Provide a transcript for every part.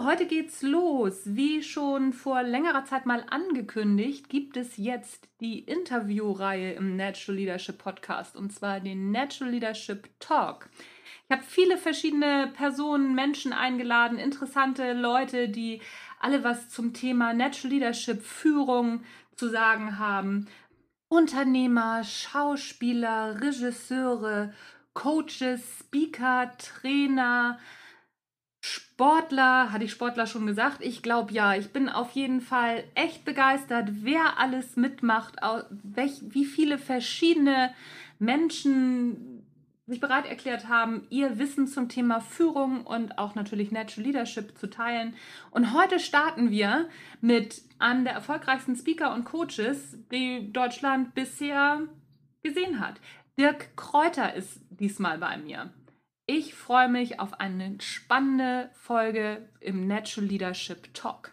Heute geht's los. Wie schon vor längerer Zeit mal angekündigt, gibt es jetzt die Interviewreihe im Natural Leadership Podcast und zwar den Natural Leadership Talk. Ich habe viele verschiedene Personen, Menschen eingeladen, interessante Leute, die alle was zum Thema Natural Leadership, Führung zu sagen haben. Unternehmer, Schauspieler, Regisseure, Coaches, Speaker, Trainer, Sportler, hatte ich Sportler schon gesagt? Ich glaube ja. Ich bin auf jeden Fall echt begeistert, wer alles mitmacht, wie viele verschiedene Menschen sich bereit erklärt haben, ihr Wissen zum Thema Führung und auch natürlich Natural Leadership zu teilen. Und heute starten wir mit einem der erfolgreichsten Speaker und Coaches, die Deutschland bisher gesehen hat. Dirk Kräuter ist diesmal bei mir. Ich freue mich auf eine spannende Folge im Natural Leadership Talk.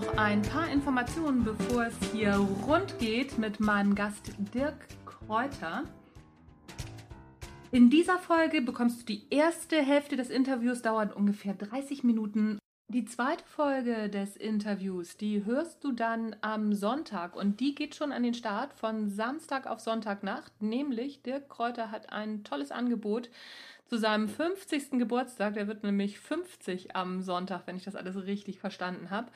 Noch ein paar Informationen, bevor es hier rund geht mit meinem Gast Dirk Kräuter. In dieser Folge bekommst du die erste Hälfte des Interviews, dauert ungefähr 30 Minuten. Die zweite Folge des Interviews, die hörst du dann am Sonntag und die geht schon an den Start von Samstag auf Sonntagnacht, nämlich Dirk Kräuter hat ein tolles Angebot zu seinem 50. Geburtstag. Der wird nämlich 50 am Sonntag, wenn ich das alles richtig verstanden habe.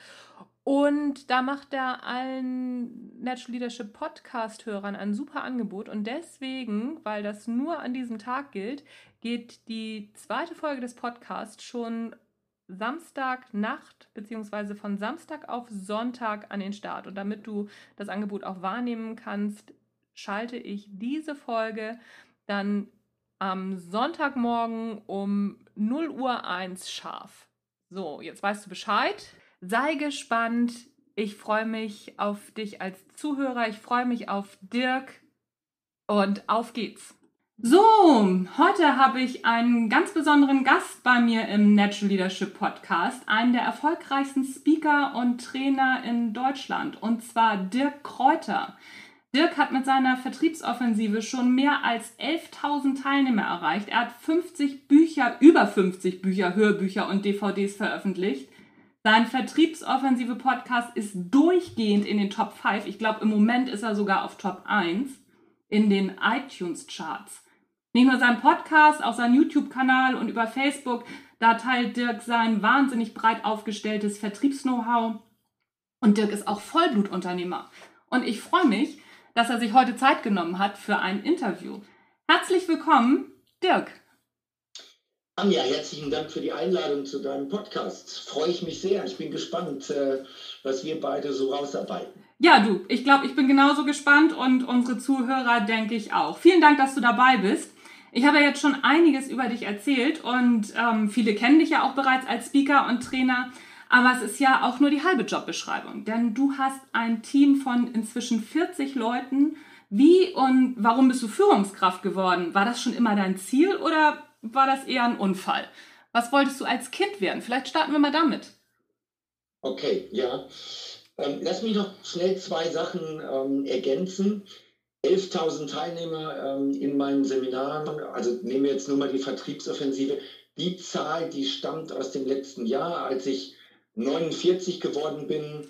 Und da macht er allen Natural Leadership Podcast-Hörern ein super Angebot. Und deswegen, weil das nur an diesem Tag gilt, geht die zweite Folge des Podcasts schon Samstagnacht beziehungsweise von Samstag auf Sonntag an den Start. Und damit du das Angebot auch wahrnehmen kannst, schalte ich diese Folge dann am Sonntagmorgen um 0 Uhr 1 scharf. So, jetzt weißt du Bescheid. Sei gespannt. Ich freue mich auf dich als Zuhörer. Ich freue mich auf Dirk. Und auf geht's. So, heute habe ich einen ganz besonderen Gast bei mir im Natural Leadership Podcast, einen der erfolgreichsten Speaker und Trainer in Deutschland, und zwar Dirk Kräuter. Dirk hat mit seiner Vertriebsoffensive schon mehr als 11.000 Teilnehmer erreicht. Er hat 50 Bücher, über 50 Bücher, Hörbücher und DVDs veröffentlicht. Sein Vertriebsoffensive Podcast ist durchgehend in den Top 5. Ich glaube, im Moment ist er sogar auf Top 1 in den iTunes Charts. Nicht nur sein Podcast, auch sein YouTube-Kanal und über Facebook, da teilt Dirk sein wahnsinnig breit aufgestelltes Vertriebs-Know-how. Und Dirk ist auch Vollblutunternehmer. Und ich freue mich, dass er sich heute Zeit genommen hat für ein Interview. Herzlich willkommen, Dirk. Anja, herzlichen Dank für die Einladung zu deinem Podcast. Freue ich mich sehr. Ich bin gespannt, äh, was wir beide so rausarbeiten. Ja, du, ich glaube, ich bin genauso gespannt und unsere Zuhörer denke ich auch. Vielen Dank, dass du dabei bist. Ich habe ja jetzt schon einiges über dich erzählt und ähm, viele kennen dich ja auch bereits als Speaker und Trainer. Aber es ist ja auch nur die halbe Jobbeschreibung, denn du hast ein Team von inzwischen 40 Leuten. Wie und warum bist du Führungskraft geworden? War das schon immer dein Ziel oder war das eher ein Unfall? Was wolltest du als Kind werden? Vielleicht starten wir mal damit. Okay, ja. Ähm, lass mich noch schnell zwei Sachen ähm, ergänzen. 11.000 Teilnehmer ähm, in meinen Seminaren, also nehmen wir jetzt nur mal die Vertriebsoffensive. Die Zahl, die stammt aus dem letzten Jahr, als ich 49 geworden bin.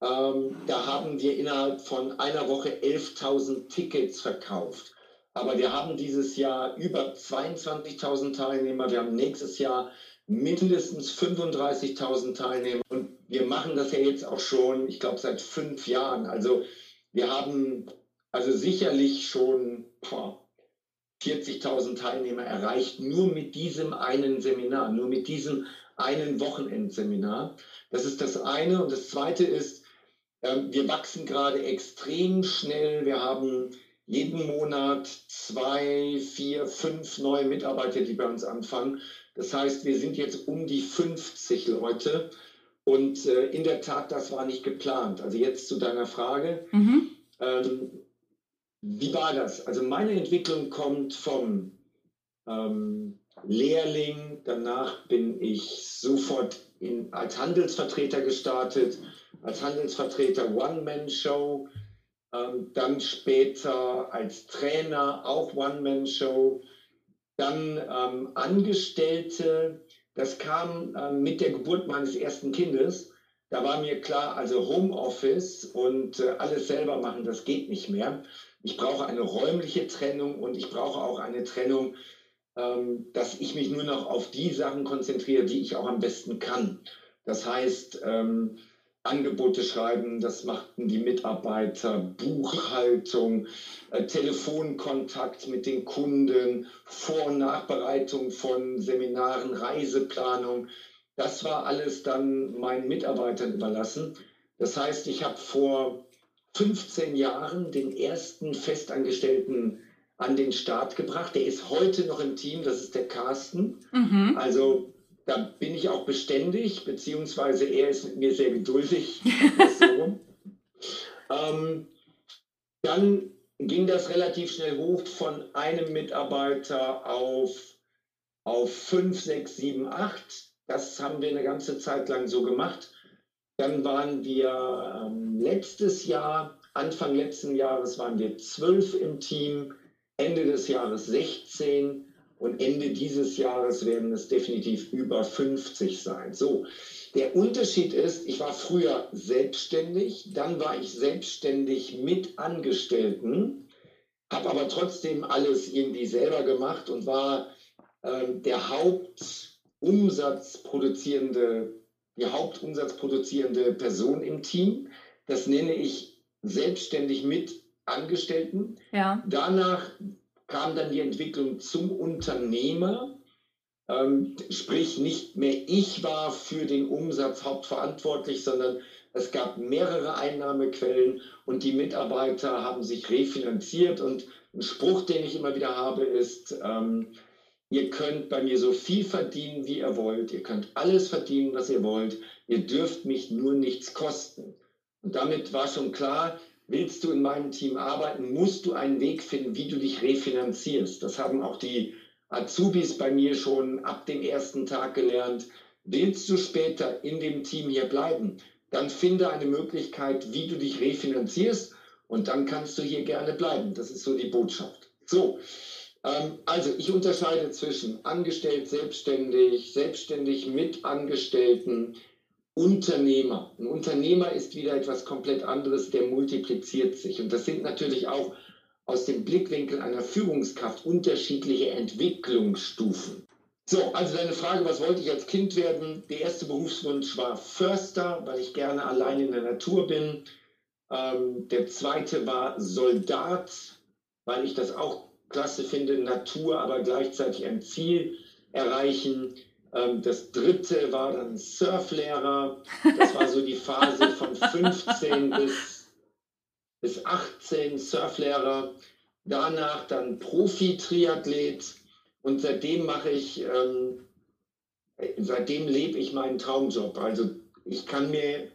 Ähm, da haben wir innerhalb von einer Woche 11.000 Tickets verkauft. Aber wir haben dieses Jahr über 22.000 Teilnehmer. Wir haben nächstes Jahr mindestens 35.000 Teilnehmer. Und wir machen das ja jetzt auch schon, ich glaube, seit fünf Jahren. Also wir haben also sicherlich schon 40.000 Teilnehmer erreicht, nur mit diesem einen Seminar, nur mit diesem einen Wochenendseminar. Das ist das eine. Und das zweite ist, ähm, wir wachsen gerade extrem schnell. Wir haben jeden Monat zwei, vier, fünf neue Mitarbeiter, die bei uns anfangen. Das heißt, wir sind jetzt um die 50 Leute. Und äh, in der Tat, das war nicht geplant. Also jetzt zu deiner Frage. Mhm. Ähm, wie war das? Also meine Entwicklung kommt vom ähm, Lehrling, danach bin ich sofort in, als Handelsvertreter gestartet, als Handelsvertreter One-Man-Show, ähm, dann später als Trainer auch One-Man-Show, dann ähm, Angestellte. Das kam ähm, mit der Geburt meines ersten Kindes. Da war mir klar, also Homeoffice und äh, alles selber machen, das geht nicht mehr. Ich brauche eine räumliche Trennung und ich brauche auch eine Trennung, ähm, dass ich mich nur noch auf die Sachen konzentriere, die ich auch am besten kann. Das heißt, ähm, Angebote schreiben, das machten die Mitarbeiter, Buchhaltung, äh, Telefonkontakt mit den Kunden, Vor- und Nachbereitung von Seminaren, Reiseplanung. Das war alles dann meinen Mitarbeitern überlassen. Das heißt, ich habe vor 15 Jahren den ersten Festangestellten an den Start gebracht. Der ist heute noch im Team, das ist der Carsten. Mhm. Also da bin ich auch beständig, beziehungsweise er ist mit mir sehr geduldig. so. ähm, dann ging das relativ schnell hoch von einem Mitarbeiter auf, auf fünf, sechs, sieben, acht. Das haben wir eine ganze Zeit lang so gemacht. Dann waren wir ähm, letztes Jahr, Anfang letzten Jahres waren wir zwölf im Team, Ende des Jahres 16 und Ende dieses Jahres werden es definitiv über 50 sein. So, der Unterschied ist, ich war früher selbstständig, dann war ich selbstständig mit Angestellten, habe aber trotzdem alles irgendwie selber gemacht und war äh, der Hauptumsatzproduzierende, die Hauptumsatzproduzierende Person im Team. Das nenne ich selbstständig mit Angestellten. Ja. Danach kam dann die Entwicklung zum Unternehmer. Ähm, sprich, nicht mehr ich war für den Umsatz hauptverantwortlich, sondern es gab mehrere Einnahmequellen und die Mitarbeiter haben sich refinanziert. Und ein Spruch, den ich immer wieder habe, ist, ähm, ihr könnt bei mir so viel verdienen, wie ihr wollt. Ihr könnt alles verdienen, was ihr wollt. Ihr dürft mich nur nichts kosten. Und damit war schon klar, Willst du in meinem Team arbeiten, musst du einen Weg finden, wie du dich refinanzierst. Das haben auch die Azubis bei mir schon ab dem ersten Tag gelernt. Willst du später in dem Team hier bleiben, dann finde eine Möglichkeit, wie du dich refinanzierst und dann kannst du hier gerne bleiben. Das ist so die Botschaft. So, ähm, also ich unterscheide zwischen angestellt, selbstständig, selbstständig mit Angestellten, Unternehmer. Ein Unternehmer ist wieder etwas komplett anderes, der multipliziert sich. Und das sind natürlich auch aus dem Blickwinkel einer Führungskraft unterschiedliche Entwicklungsstufen. So, also deine Frage, was wollte ich als Kind werden? Der erste Berufswunsch war Förster, weil ich gerne allein in der Natur bin. Ähm, der zweite war Soldat, weil ich das auch klasse finde, Natur, aber gleichzeitig ein Ziel erreichen. Ähm, das dritte war dann Surflehrer. Das war so die Phase von 15 bis, bis 18 Surflehrer. Danach dann Profi-Triathlet. Und seitdem mache ich, ähm, seitdem lebe ich meinen Traumjob. Also ich kann mir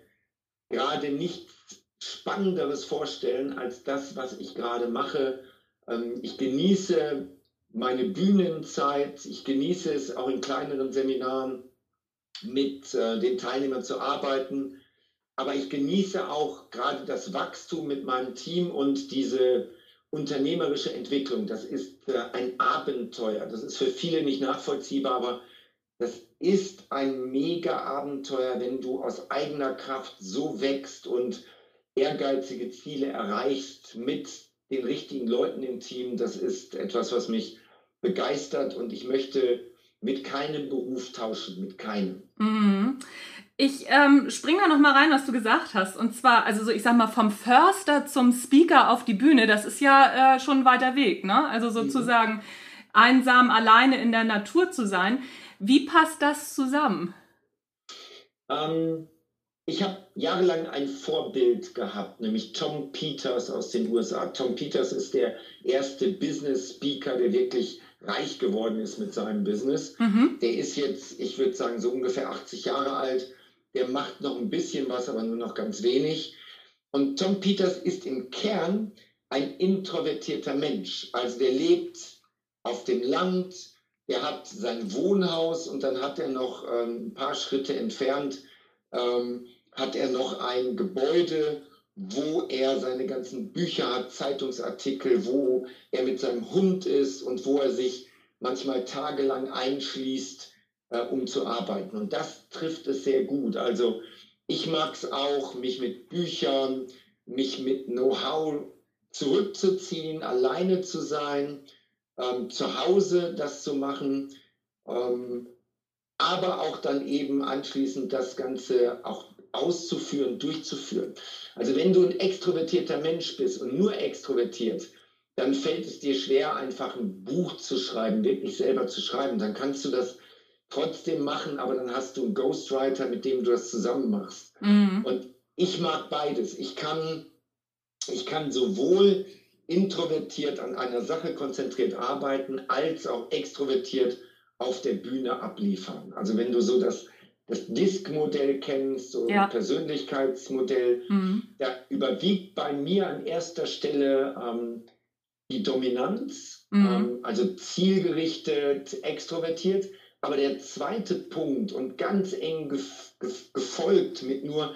gerade nichts Spannenderes vorstellen als das, was ich gerade mache. Ähm, ich genieße meine Bühnenzeit. Ich genieße es auch in kleineren Seminaren mit äh, den Teilnehmern zu arbeiten. Aber ich genieße auch gerade das Wachstum mit meinem Team und diese unternehmerische Entwicklung. Das ist äh, ein Abenteuer. Das ist für viele nicht nachvollziehbar, aber das ist ein mega Abenteuer, wenn du aus eigener Kraft so wächst und ehrgeizige Ziele erreichst mit den richtigen Leuten im Team. Das ist etwas, was mich begeistert und ich möchte mit keinem Beruf tauschen, mit keinem. Mhm. Ich ähm, springe da noch mal rein, was du gesagt hast. Und zwar, also so, ich sag mal, vom Förster zum Speaker auf die Bühne, das ist ja äh, schon ein weiter Weg, ne? Also mhm. sozusagen mhm. einsam alleine in der Natur zu sein. Wie passt das zusammen? Ähm, ich habe jahrelang ein Vorbild gehabt, nämlich Tom Peters aus den USA. Tom Peters ist der erste Business Speaker, der wirklich reich geworden ist mit seinem Business. Mhm. Der ist jetzt, ich würde sagen, so ungefähr 80 Jahre alt. Der macht noch ein bisschen was, aber nur noch ganz wenig. Und Tom Peters ist im Kern ein introvertierter Mensch. Also der lebt auf dem Land, der hat sein Wohnhaus und dann hat er noch ähm, ein paar Schritte entfernt ähm, hat er noch ein Gebäude, wo er seine ganzen Bücher hat, Zeitungsartikel, wo er mit seinem Hund ist und wo er sich manchmal tagelang einschließt, äh, um zu arbeiten. Und das trifft es sehr gut. Also ich mag es auch, mich mit Büchern, mich mit Know-how zurückzuziehen, alleine zu sein, ähm, zu Hause das zu machen, ähm, aber auch dann eben anschließend das Ganze auch auszuführen, durchzuführen. Also wenn du ein extrovertierter Mensch bist und nur extrovertiert, dann fällt es dir schwer, einfach ein Buch zu schreiben, wirklich selber zu schreiben. Dann kannst du das trotzdem machen, aber dann hast du einen Ghostwriter, mit dem du das zusammen machst. Mhm. Und ich mag beides. Ich kann, ich kann sowohl introvertiert an einer Sache konzentriert arbeiten, als auch extrovertiert auf der Bühne abliefern. Also wenn du so das das Disk-Modell kennst, so ja. ein Persönlichkeitsmodell, mhm. da überwiegt bei mir an erster Stelle ähm, die Dominanz, mhm. ähm, also zielgerichtet, extrovertiert. Aber der zweite Punkt und ganz eng gefolgt mit nur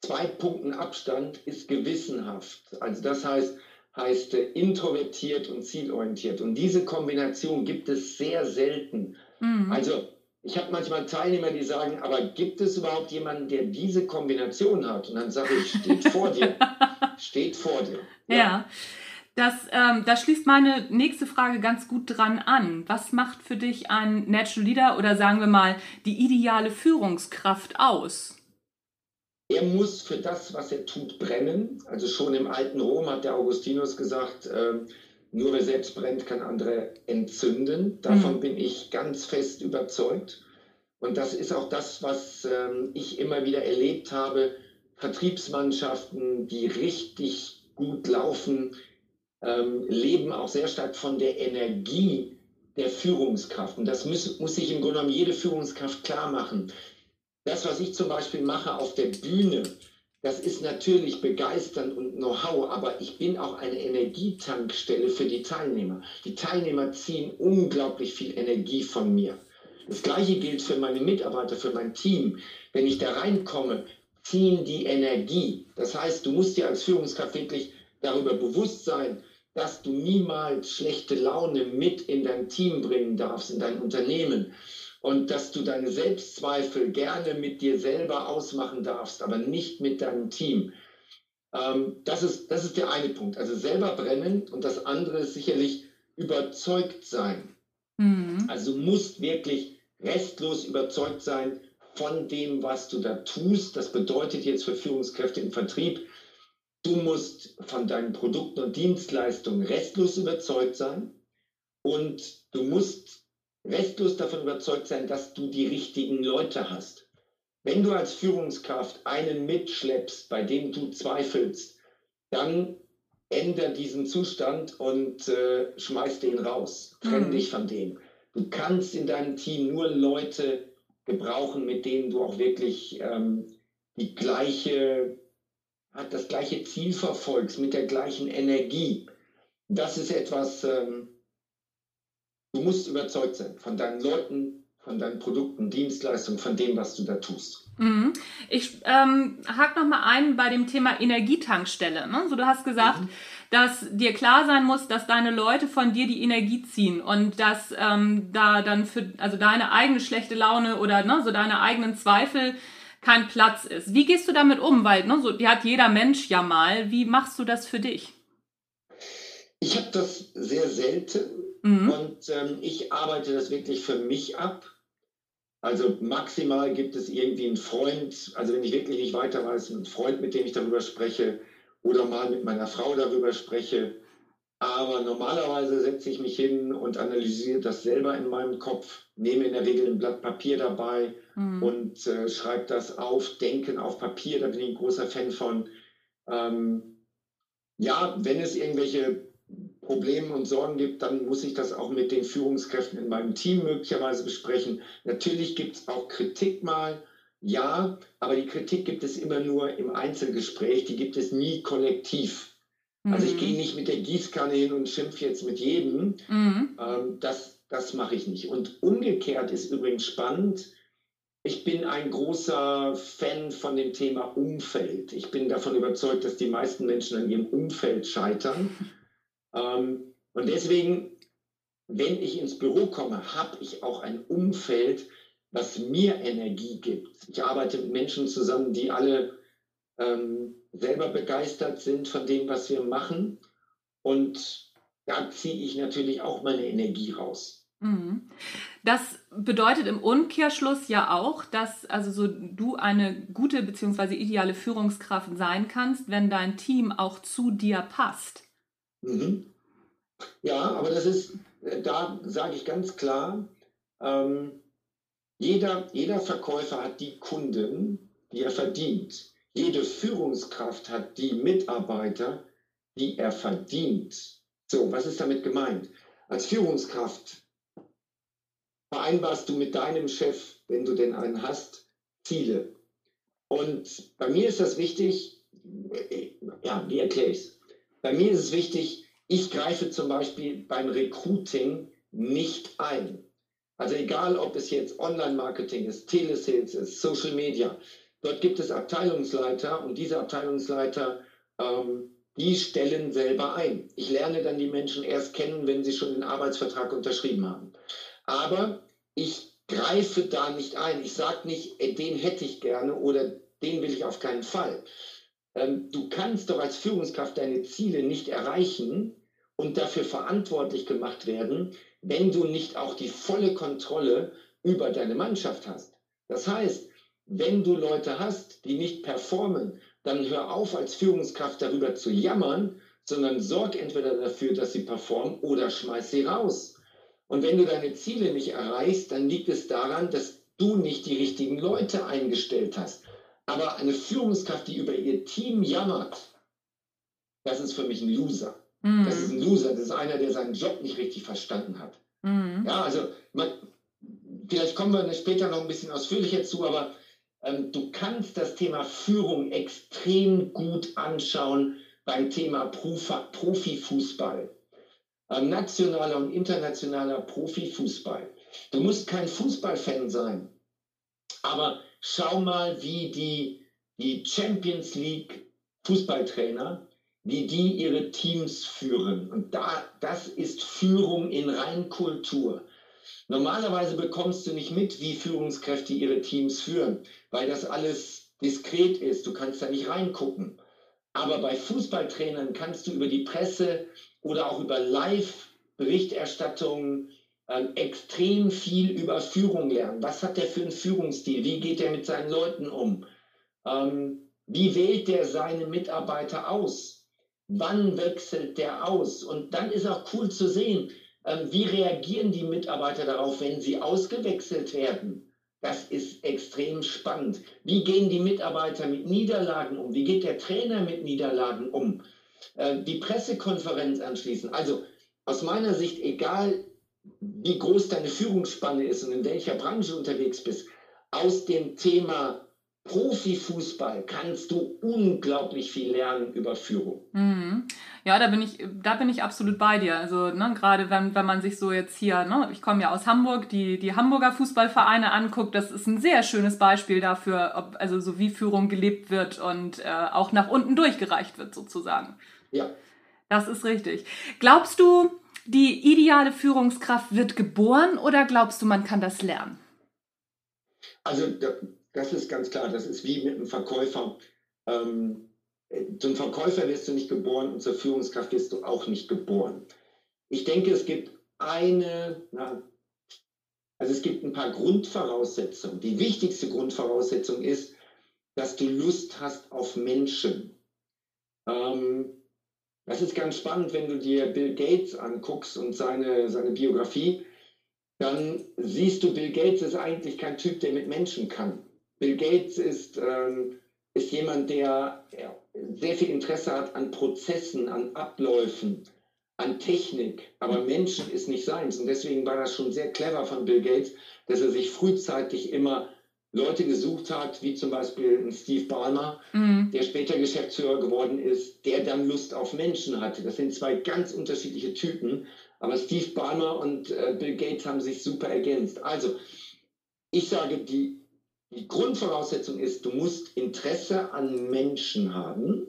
zwei Punkten Abstand ist gewissenhaft. Also das heißt, heißt äh, introvertiert und zielorientiert. Und diese Kombination gibt es sehr selten. Mhm. Also ich habe manchmal Teilnehmer, die sagen, aber gibt es überhaupt jemanden, der diese Kombination hat? Und dann sage ich, steht vor dir. steht vor dir. Ja. ja. Das, ähm, das schließt meine nächste Frage ganz gut dran an. Was macht für dich ein Natural Leader oder sagen wir mal die ideale Führungskraft aus? Er muss für das, was er tut, brennen. Also schon im alten Rom hat der Augustinus gesagt, äh, nur wer selbst brennt, kann andere entzünden. Davon mhm. bin ich ganz fest überzeugt. Und das ist auch das, was ähm, ich immer wieder erlebt habe. Vertriebsmannschaften, die richtig gut laufen, ähm, leben auch sehr stark von der Energie der Führungskraft. Und das muss, muss sich im Grunde genommen jede Führungskraft klar machen. Das, was ich zum Beispiel mache auf der Bühne, das ist natürlich begeisternd und Know-how, aber ich bin auch eine Energietankstelle für die Teilnehmer. Die Teilnehmer ziehen unglaublich viel Energie von mir. Das gleiche gilt für meine Mitarbeiter, für mein Team. Wenn ich da reinkomme, ziehen die Energie. Das heißt, du musst dir als Führungskraft wirklich darüber bewusst sein, dass du niemals schlechte Laune mit in dein Team bringen darfst, in dein Unternehmen und dass du deine Selbstzweifel gerne mit dir selber ausmachen darfst, aber nicht mit deinem Team. Ähm, das, ist, das ist der eine Punkt. Also selber brennen und das andere ist sicherlich überzeugt sein. Mhm. Also du musst wirklich restlos überzeugt sein von dem, was du da tust. Das bedeutet jetzt für Führungskräfte im Vertrieb, du musst von deinen Produkten und Dienstleistungen restlos überzeugt sein und du musst restlos davon überzeugt sein, dass du die richtigen Leute hast. Wenn du als Führungskraft einen mitschleppst, bei dem du zweifelst, dann ändere diesen Zustand und äh, schmeiß den raus. Trenn mhm. dich von dem. Du kannst in deinem Team nur Leute gebrauchen, mit denen du auch wirklich ähm, die gleiche, das gleiche Ziel verfolgst, mit der gleichen Energie. Das ist etwas, ähm, Du musst überzeugt sein von deinen Leuten, von deinen Produkten, Dienstleistungen, von dem, was du da tust. Mhm. Ich ähm, hake nochmal ein bei dem Thema Energietankstelle. Ne? So, du hast gesagt, mhm. dass dir klar sein muss, dass deine Leute von dir die Energie ziehen und dass ähm, da dann für also deine eigene schlechte Laune oder ne, so deine eigenen Zweifel kein Platz ist. Wie gehst du damit um? Weil ne, so, die hat jeder Mensch ja mal. Wie machst du das für dich? Ich habe das sehr selten Mhm. Und ähm, ich arbeite das wirklich für mich ab. Also maximal gibt es irgendwie einen Freund, also wenn ich wirklich nicht weiter weiß, einen Freund, mit dem ich darüber spreche oder mal mit meiner Frau darüber spreche. Aber normalerweise setze ich mich hin und analysiere das selber in meinem Kopf, nehme in der Regel ein Blatt Papier dabei mhm. und äh, schreibe das auf, Denken auf Papier, da bin ich ein großer Fan von. Ähm, ja, wenn es irgendwelche Probleme und Sorgen gibt, dann muss ich das auch mit den Führungskräften in meinem Team möglicherweise besprechen. Natürlich gibt es auch Kritik mal, ja, aber die Kritik gibt es immer nur im Einzelgespräch, die gibt es nie kollektiv. Also ich gehe mhm. nicht mit der Gießkanne hin und schimpfe jetzt mit jedem. Mhm. Ähm, das das mache ich nicht. Und umgekehrt ist übrigens spannend. Ich bin ein großer Fan von dem Thema Umfeld. Ich bin davon überzeugt, dass die meisten Menschen an ihrem Umfeld scheitern. Ähm, und deswegen, wenn ich ins Büro komme, habe ich auch ein Umfeld, was mir Energie gibt. Ich arbeite mit Menschen zusammen, die alle ähm, selber begeistert sind von dem, was wir machen. Und da ziehe ich natürlich auch meine Energie raus. Mhm. Das bedeutet im Umkehrschluss ja auch, dass also so du eine gute bzw. ideale Führungskraft sein kannst, wenn dein Team auch zu dir passt. Mhm. Ja, aber das ist, da sage ich ganz klar, ähm, jeder, jeder Verkäufer hat die Kunden, die er verdient. Jede Führungskraft hat die Mitarbeiter, die er verdient. So, was ist damit gemeint? Als Führungskraft vereinbarst du mit deinem Chef, wenn du denn einen hast, Ziele. Und bei mir ist das wichtig, ja, wie erkläre ich es? Bei mir ist es wichtig, ich greife zum Beispiel beim Recruiting nicht ein. Also egal, ob es jetzt Online-Marketing ist, Telesales ist, Social Media, Dort gibt es Abteilungsleiter und diese Abteilungsleiter, ähm, die stellen selber ein. Ich lerne dann die Menschen erst kennen, wenn sie schon den Arbeitsvertrag unterschrieben haben. Aber ich greife da nicht ein. Ich sage nicht, äh, den hätte ich gerne oder den will ich auf keinen Fall. Ähm, du kannst doch als Führungskraft deine Ziele nicht erreichen und dafür verantwortlich gemacht werden, wenn du nicht auch die volle Kontrolle über deine Mannschaft hast. Das heißt, wenn du Leute hast, die nicht performen, dann hör auf, als Führungskraft darüber zu jammern, sondern sorg entweder dafür, dass sie performen oder schmeiß sie raus. Und wenn du deine Ziele nicht erreichst, dann liegt es daran, dass du nicht die richtigen Leute eingestellt hast. Aber eine Führungskraft, die über ihr Team jammert, das ist für mich ein Loser. Mhm. Das ist ein Loser. Das ist einer, der seinen Job nicht richtig verstanden hat. Mhm. Ja, also man, vielleicht kommen wir später noch ein bisschen ausführlicher zu, aber ähm, du kannst das Thema Führung extrem gut anschauen beim Thema Profifußball. Ähm, nationaler und internationaler Profifußball. Du musst kein Fußballfan sein, aber schau mal, wie die, die Champions League Fußballtrainer, wie die ihre Teams führen. Und da, das ist Führung in Reinkultur. Normalerweise bekommst du nicht mit, wie Führungskräfte ihre Teams führen, weil das alles diskret ist. Du kannst da nicht reingucken. Aber bei Fußballtrainern kannst du über die Presse oder auch über Live-Berichterstattungen ähm, extrem viel über Führung lernen. Was hat der für einen Führungsstil? Wie geht er mit seinen Leuten um? Ähm, wie wählt der seine Mitarbeiter aus? Wann wechselt der aus? Und dann ist auch cool zu sehen, ähm, wie reagieren die Mitarbeiter darauf, wenn sie ausgewechselt werden? Das ist extrem spannend. Wie gehen die Mitarbeiter mit Niederlagen um? Wie geht der Trainer mit Niederlagen um? Äh, die Pressekonferenz anschließend. Also aus meiner Sicht, egal wie groß deine Führungsspanne ist und in welcher Branche du unterwegs bist, aus dem Thema Profifußball kannst du unglaublich viel lernen über Führung. Mhm. Ja, da bin ich, da bin ich absolut bei dir. Also ne, gerade wenn, wenn man sich so jetzt hier, ne, ich komme ja aus Hamburg, die, die Hamburger Fußballvereine anguckt, das ist ein sehr schönes Beispiel dafür, ob, also so wie Führung gelebt wird und äh, auch nach unten durchgereicht wird sozusagen. Ja. Das ist richtig. Glaubst du, die ideale Führungskraft wird geboren oder glaubst du, man kann das lernen? Also das ist ganz klar, das ist wie mit einem Verkäufer. Ähm, zum Verkäufer wirst du nicht geboren und zur Führungskraft wirst du auch nicht geboren. Ich denke, es gibt eine, na, also es gibt ein paar Grundvoraussetzungen. Die wichtigste Grundvoraussetzung ist, dass du Lust hast auf Menschen. Ähm, Das ist ganz spannend, wenn du dir Bill Gates anguckst und seine, seine Biografie, dann siehst du, Bill Gates ist eigentlich kein Typ, der mit Menschen kann. Bill Gates ist, ähm, ist jemand, der sehr viel Interesse hat an Prozessen, an Abläufen, an Technik, aber Menschen ist nicht seins. Und deswegen war das schon sehr clever von Bill Gates, dass er sich frühzeitig immer Leute gesucht hat, wie zum Beispiel Steve Ballmer, mhm. der später Geschäftsführer geworden ist, der dann Lust auf Menschen hatte. Das sind zwei ganz unterschiedliche Typen, aber Steve Ballmer und äh, Bill Gates haben sich super ergänzt. Also, ich sage, die, die Grundvoraussetzung ist, du musst Interesse an Menschen haben.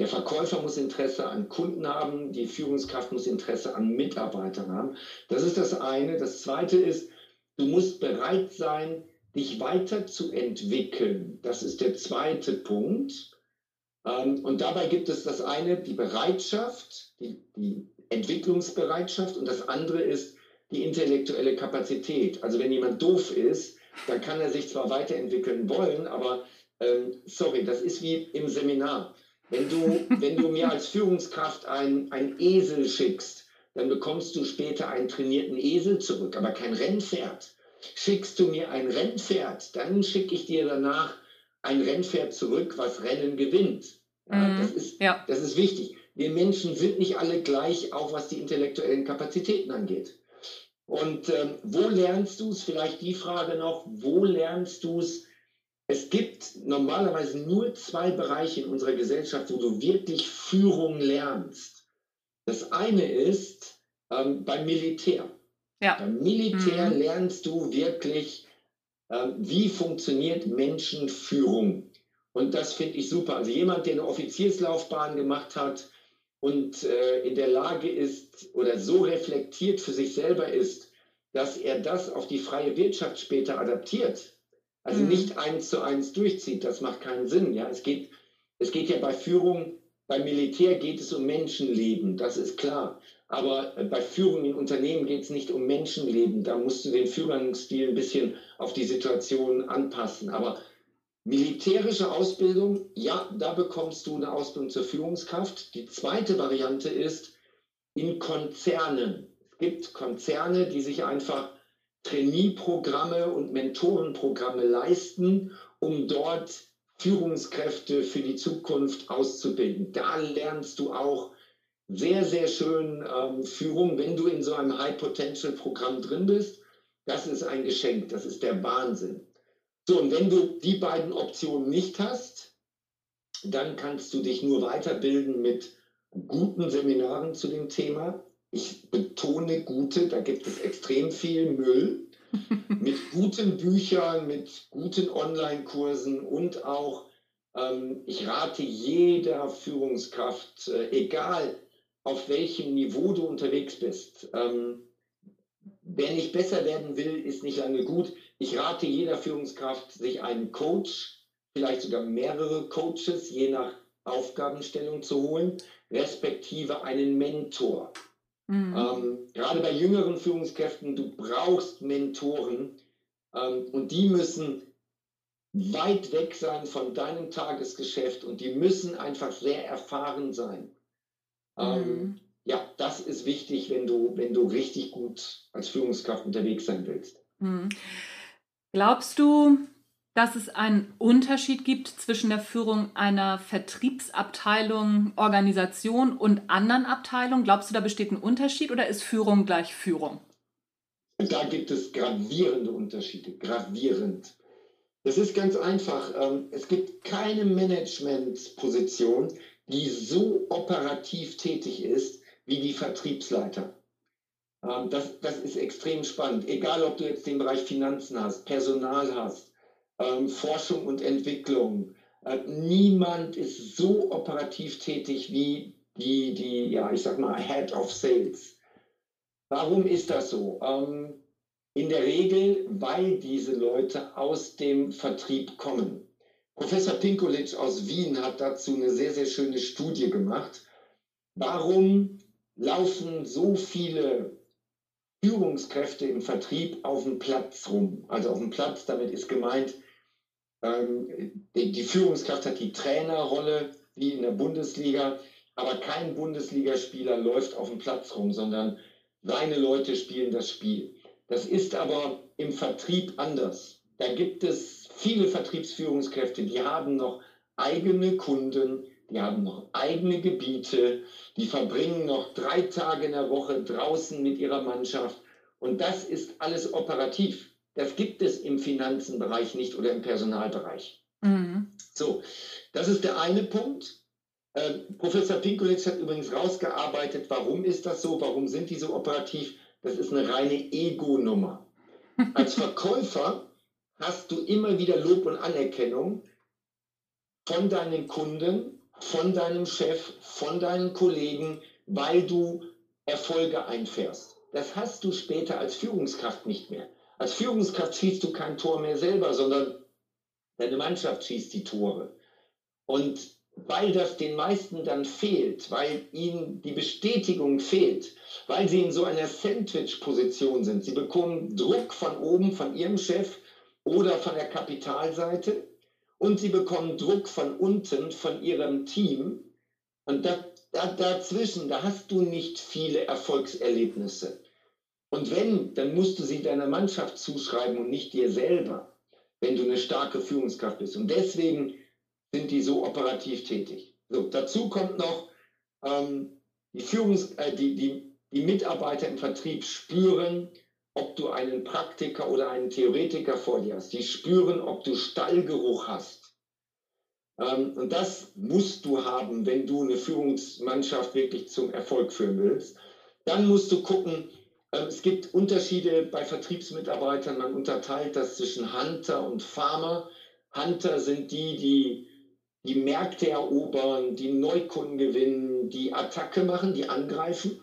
Der Verkäufer muss Interesse an Kunden haben, die Führungskraft muss Interesse an Mitarbeitern haben. Das ist das eine. Das zweite ist, du musst bereit sein, dich weiterzuentwickeln. Das ist der zweite Punkt. Ähm, und dabei gibt es das eine, die Bereitschaft, die, die Entwicklungsbereitschaft und das andere ist die intellektuelle Kapazität. Also wenn jemand doof ist, dann kann er sich zwar weiterentwickeln wollen, aber ähm, sorry, das ist wie im Seminar. Wenn du, wenn du mir als Führungskraft ein, ein Esel schickst, dann bekommst du später einen trainierten Esel zurück, aber kein Rennpferd. Schickst du mir ein Rennpferd, dann schicke ich dir danach ein Rennpferd zurück, was Rennen gewinnt. Ja, mhm. das, ist, ja. das ist wichtig. Wir Menschen sind nicht alle gleich, auch was die intellektuellen Kapazitäten angeht. Und ähm, wo lernst du es? Vielleicht die Frage noch, wo lernst du es? Es gibt normalerweise nur zwei Bereiche in unserer Gesellschaft, wo du wirklich Führung lernst. Das eine ist ähm, beim Militär. Ja. Beim Militär mhm. lernst du wirklich, äh, wie funktioniert Menschenführung. Und das finde ich super. Also jemand, der eine Offizierslaufbahn gemacht hat und äh, in der Lage ist oder so reflektiert für sich selber ist, dass er das auf die freie Wirtschaft später adaptiert. Also mhm. nicht eins zu eins durchzieht, das macht keinen Sinn. Ja? Es, geht, es geht ja bei Führung, beim Militär geht es um Menschenleben, das ist klar. Aber bei Führung in Unternehmen geht es nicht um Menschenleben. Da musst du den Führungsstil ein bisschen auf die Situation anpassen. Aber militärische Ausbildung, ja, da bekommst du eine Ausbildung zur Führungskraft. Die zweite Variante ist in Konzernen. Es gibt Konzerne, die sich einfach Trainee-Programme und Mentorenprogramme leisten, um dort Führungskräfte für die Zukunft auszubilden. Da lernst du auch sehr, sehr schön ähm, Führung, wenn du in so einem High-Potential-Programm drin bist. Das ist ein Geschenk, das ist der Wahnsinn. So, und wenn du die beiden Optionen nicht hast, dann kannst du dich nur weiterbilden mit guten Seminaren zu dem Thema. Ich betone gute, da gibt es extrem viel Müll. mit guten Büchern, mit guten Online-Kursen und auch, ähm, ich rate jeder Führungskraft, äh, egal auf welchem Niveau du unterwegs bist. Ähm, wer nicht besser werden will, ist nicht lange gut. Ich rate jeder Führungskraft, sich einen Coach, vielleicht sogar mehrere Coaches, je nach Aufgabenstellung zu holen, respektive einen Mentor. Mhm. Ähm, gerade bei jüngeren Führungskräften, du brauchst Mentoren ähm, und die müssen weit weg sein von deinem Tagesgeschäft und die müssen einfach sehr erfahren sein. Ähm, mhm. Ja, das ist wichtig, wenn du, wenn du richtig gut als Führungskraft unterwegs sein willst. Mhm. Glaubst du, dass es einen Unterschied gibt zwischen der Führung einer Vertriebsabteilung, Organisation und anderen Abteilungen? Glaubst du, da besteht ein Unterschied oder ist Führung gleich Führung? Da gibt es gravierende Unterschiede, gravierend. Das ist ganz einfach. Ähm, es gibt keine Managementposition, die so operativ tätig ist wie die Vertriebsleiter. Ähm, das, das ist extrem spannend. Egal, ob du jetzt den Bereich Finanzen hast, Personal hast, ähm, Forschung und Entwicklung. Äh, niemand ist so operativ tätig wie die, die, ja, ich sag mal, Head of Sales. Warum ist das so? Ähm, in der Regel, weil diese Leute aus dem Vertrieb kommen. Professor Pinkovic aus Wien hat dazu eine sehr, sehr schöne Studie gemacht. Warum laufen so viele Führungskräfte im Vertrieb auf dem Platz rum? Also auf dem Platz, damit ist gemeint, ähm, die Führungskraft hat die Trainerrolle wie in der Bundesliga, aber kein Bundesligaspieler läuft auf dem Platz rum, sondern seine Leute spielen das Spiel. Das ist aber im Vertrieb anders. Da gibt es viele Vertriebsführungskräfte, die haben noch eigene Kunden, die haben noch eigene Gebiete, die verbringen noch drei Tage in der Woche draußen mit ihrer Mannschaft. Und das ist alles operativ. Das gibt es im Finanzenbereich nicht oder im Personalbereich. Mhm. So, das ist der eine Punkt. Äh, Professor Pinkulitz hat übrigens rausgearbeitet, warum ist das so, warum sind die so operativ. Das ist eine reine Ego-Nummer. Als Verkäufer hast du immer wieder Lob und Anerkennung von deinen Kunden, von deinem Chef, von deinen Kollegen, weil du Erfolge einfährst. Das hast du später als Führungskraft nicht mehr. Als Führungskraft schießt du kein Tor mehr selber, sondern deine Mannschaft schießt die Tore. Und weil das den meisten dann fehlt, weil ihnen die Bestätigung fehlt, weil sie in so einer Sandwich-Position sind. Sie bekommen Druck von oben, von ihrem Chef oder von der Kapitalseite und sie bekommen Druck von unten, von ihrem Team. Und da, da, dazwischen, da hast du nicht viele Erfolgserlebnisse. Und wenn, dann musst du sie deiner Mannschaft zuschreiben und nicht dir selber, wenn du eine starke Führungskraft bist. Und deswegen sind die so operativ tätig. So, dazu kommt noch, ähm, die, Führungs-, äh, die, die, die Mitarbeiter im Vertrieb spüren, ob du einen Praktiker oder einen Theoretiker vor dir hast. Die spüren, ob du Stallgeruch hast. Ähm, und das musst du haben, wenn du eine Führungsmannschaft wirklich zum Erfolg führen willst. Dann musst du gucken, äh, es gibt Unterschiede bei Vertriebsmitarbeitern. Man unterteilt das zwischen Hunter und Farmer. Hunter sind die, die die Märkte erobern, die Neukunden gewinnen, die Attacke machen, die angreifen.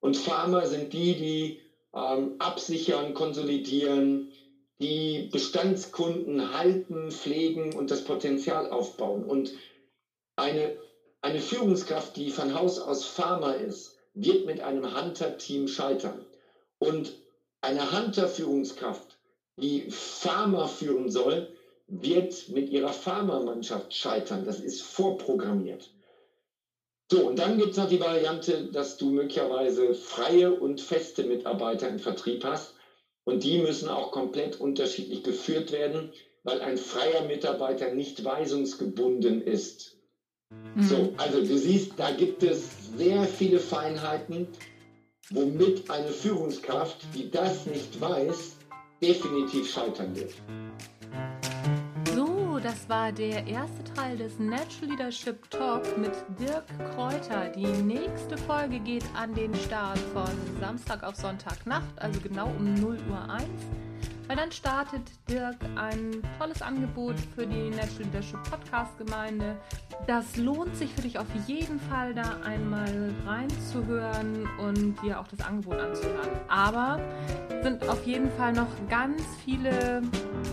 Und Farmer sind die, die ähm, absichern, konsolidieren, die Bestandskunden halten, pflegen und das Potenzial aufbauen. Und eine, eine Führungskraft, die von Haus aus Farmer ist, wird mit einem Hunter-Team scheitern. Und eine Hunter-Führungskraft, die Farmer führen soll, wird mit ihrer Pharmamannschaft scheitern. Das ist vorprogrammiert. So, und dann gibt es noch die Variante, dass du möglicherweise freie und feste Mitarbeiter im Vertrieb hast. Und die müssen auch komplett unterschiedlich geführt werden, weil ein freier Mitarbeiter nicht weisungsgebunden ist. Mhm. So, also du siehst, da gibt es sehr viele Feinheiten, womit eine Führungskraft, die das nicht weiß, definitiv scheitern wird das war der erste Teil des Natural Leadership Talk mit Dirk Kräuter. Die nächste Folge geht an den Start von Samstag auf Sonntagnacht, also genau um 0 Uhr 1 weil dann startet Dirk ein tolles Angebot für die Natural Leadership Podcast Gemeinde. Das lohnt sich für dich auf jeden Fall, da einmal reinzuhören und dir auch das Angebot anzuhören. Aber sind auf jeden Fall noch ganz viele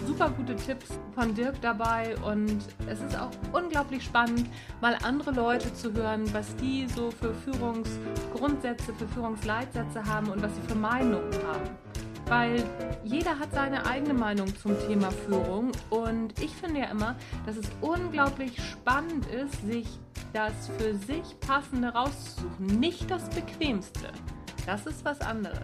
super gute Tipps von Dirk dabei und es ist auch unglaublich spannend, mal andere Leute zu hören, was die so für Führungsgrundsätze, für Führungsleitsätze haben und was sie für Meinungen haben weil jeder hat seine eigene Meinung zum Thema Führung und ich finde ja immer, dass es unglaublich spannend ist, sich das für sich passende rauszusuchen. Nicht das bequemste, das ist was anderes,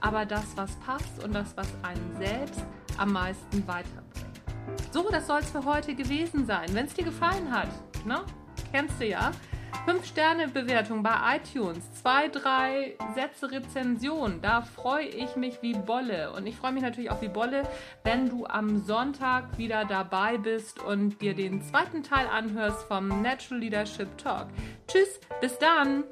aber das, was passt und das, was einen selbst am meisten weiterbringt. So, das soll es für heute gewesen sein. Wenn es dir gefallen hat, ne? kennst du ja, 5-Sterne-Bewertung bei iTunes, zwei, drei Sätze Rezension. Da freue ich mich wie Bolle. Und ich freue mich natürlich auch wie Bolle, wenn du am Sonntag wieder dabei bist und dir den zweiten Teil anhörst vom Natural Leadership Talk. Tschüss, bis dann!